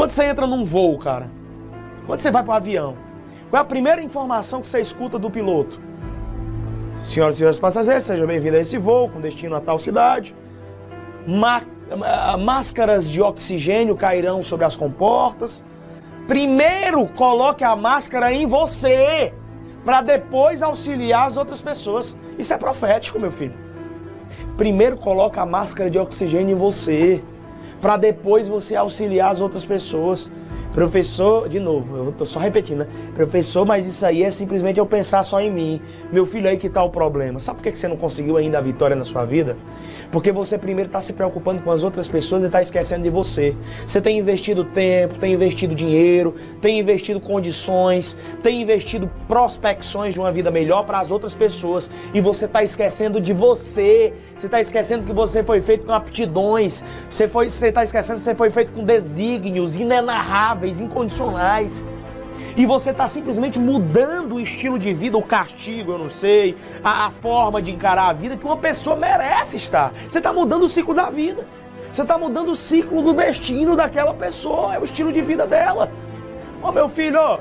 Quando você entra num voo, cara, quando você vai para o avião, qual é a primeira informação que você escuta do piloto? Senhoras e senhores passageiros, sejam bem-vindos a esse voo com destino a tal cidade. máscaras de oxigênio cairão sobre as comportas. Primeiro, coloque a máscara em você, para depois auxiliar as outras pessoas. Isso é profético, meu filho. Primeiro, coloque a máscara de oxigênio em você, para depois você auxiliar as outras pessoas. Professor, de novo, eu tô só repetindo, né? Professor, mas isso aí é simplesmente eu pensar só em mim. Meu filho, aí que tá o problema. Sabe por que você não conseguiu ainda a vitória na sua vida? Porque você primeiro está se preocupando com as outras pessoas e está esquecendo de você. Você tem investido tempo, tem investido dinheiro, tem investido condições, tem investido prospecções de uma vida melhor para as outras pessoas. E você está esquecendo de você. Você está esquecendo que você foi feito com aptidões. Você está esquecendo que você foi feito com desígnios inenarráveis incondicionais. E você está simplesmente mudando o estilo de vida, o castigo, eu não sei, a, a forma de encarar a vida que uma pessoa merece estar. Você está mudando o ciclo da vida. Você está mudando o ciclo do destino daquela pessoa, é o estilo de vida dela. Ô oh, meu filho,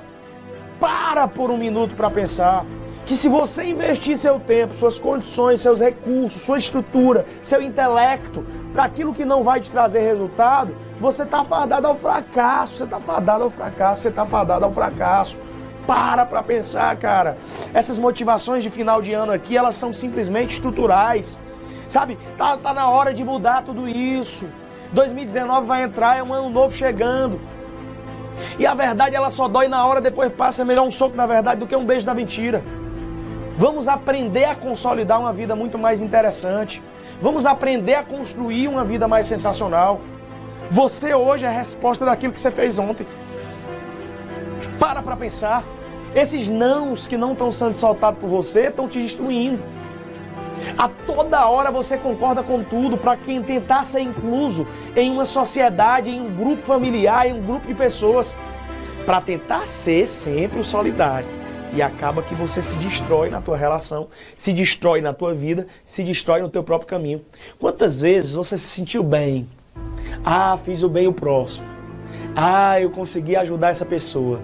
para por um minuto para pensar que se você investir seu tempo, suas condições, seus recursos, sua estrutura, seu intelecto, para aquilo que não vai te trazer resultado, você está fadado ao fracasso, você está fadado ao fracasso, você está fadado ao fracasso. Para para pensar, cara. Essas motivações de final de ano aqui, elas são simplesmente estruturais. Sabe? Tá, tá na hora de mudar tudo isso. 2019 vai entrar, é um ano novo chegando. E a verdade ela só dói na hora, depois passa. É melhor um soco na verdade do que um beijo da mentira. Vamos aprender a consolidar uma vida muito mais interessante. Vamos aprender a construir uma vida mais sensacional. Você hoje é a resposta daquilo que você fez ontem. Para para pensar. Esses nãos que não estão sendo soltados por você estão te destruindo. A toda hora você concorda com tudo para quem tentar ser incluso em uma sociedade, em um grupo familiar, em um grupo de pessoas, para tentar ser sempre o solidário. E acaba que você se destrói na tua relação, se destrói na tua vida, se destrói no teu próprio caminho. Quantas vezes você se sentiu bem, ah, fiz o bem o próximo. Ah, eu consegui ajudar essa pessoa.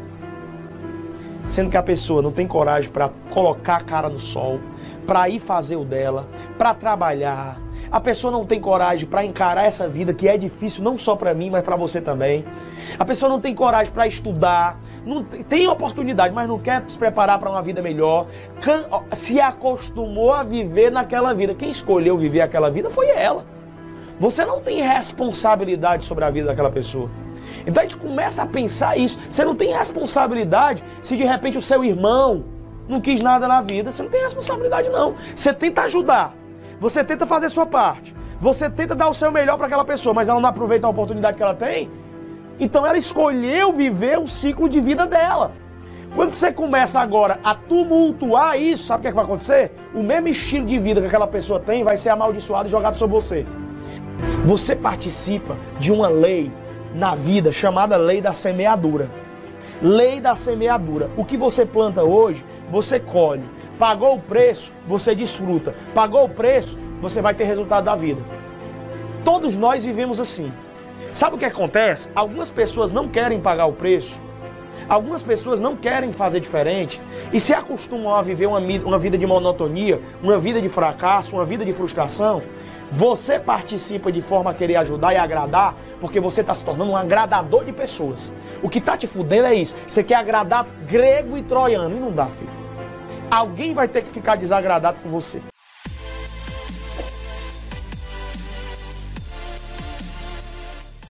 Sendo que a pessoa não tem coragem para colocar a cara no sol, para ir fazer o dela, para trabalhar. A pessoa não tem coragem para encarar essa vida que é difícil não só para mim, mas para você também. A pessoa não tem coragem para estudar, não tem oportunidade, mas não quer se preparar para uma vida melhor. Se acostumou a viver naquela vida. Quem escolheu viver aquela vida foi ela. Você não tem responsabilidade sobre a vida daquela pessoa. Então a gente começa a pensar isso. Você não tem responsabilidade se de repente o seu irmão não quis nada na vida. Você não tem responsabilidade, não. Você tenta ajudar. Você tenta fazer sua parte. Você tenta dar o seu melhor para aquela pessoa, mas ela não aproveita a oportunidade que ela tem. Então ela escolheu viver o ciclo de vida dela. Quando você começa agora a tumultuar isso, sabe o que, é que vai acontecer? O mesmo estilo de vida que aquela pessoa tem vai ser amaldiçoado e jogado sobre você. Você participa de uma lei na vida chamada lei da semeadura. Lei da semeadura. O que você planta hoje, você colhe. Pagou o preço, você desfruta. Pagou o preço, você vai ter resultado da vida. Todos nós vivemos assim. Sabe o que acontece? Algumas pessoas não querem pagar o preço. Algumas pessoas não querem fazer diferente e se acostumam a viver uma, uma vida de monotonia, uma vida de fracasso, uma vida de frustração. Você participa de forma a querer ajudar e agradar, porque você está se tornando um agradador de pessoas. O que está te fudendo é isso. Você quer agradar grego e troiano, e não dá, filho. Alguém vai ter que ficar desagradado com você.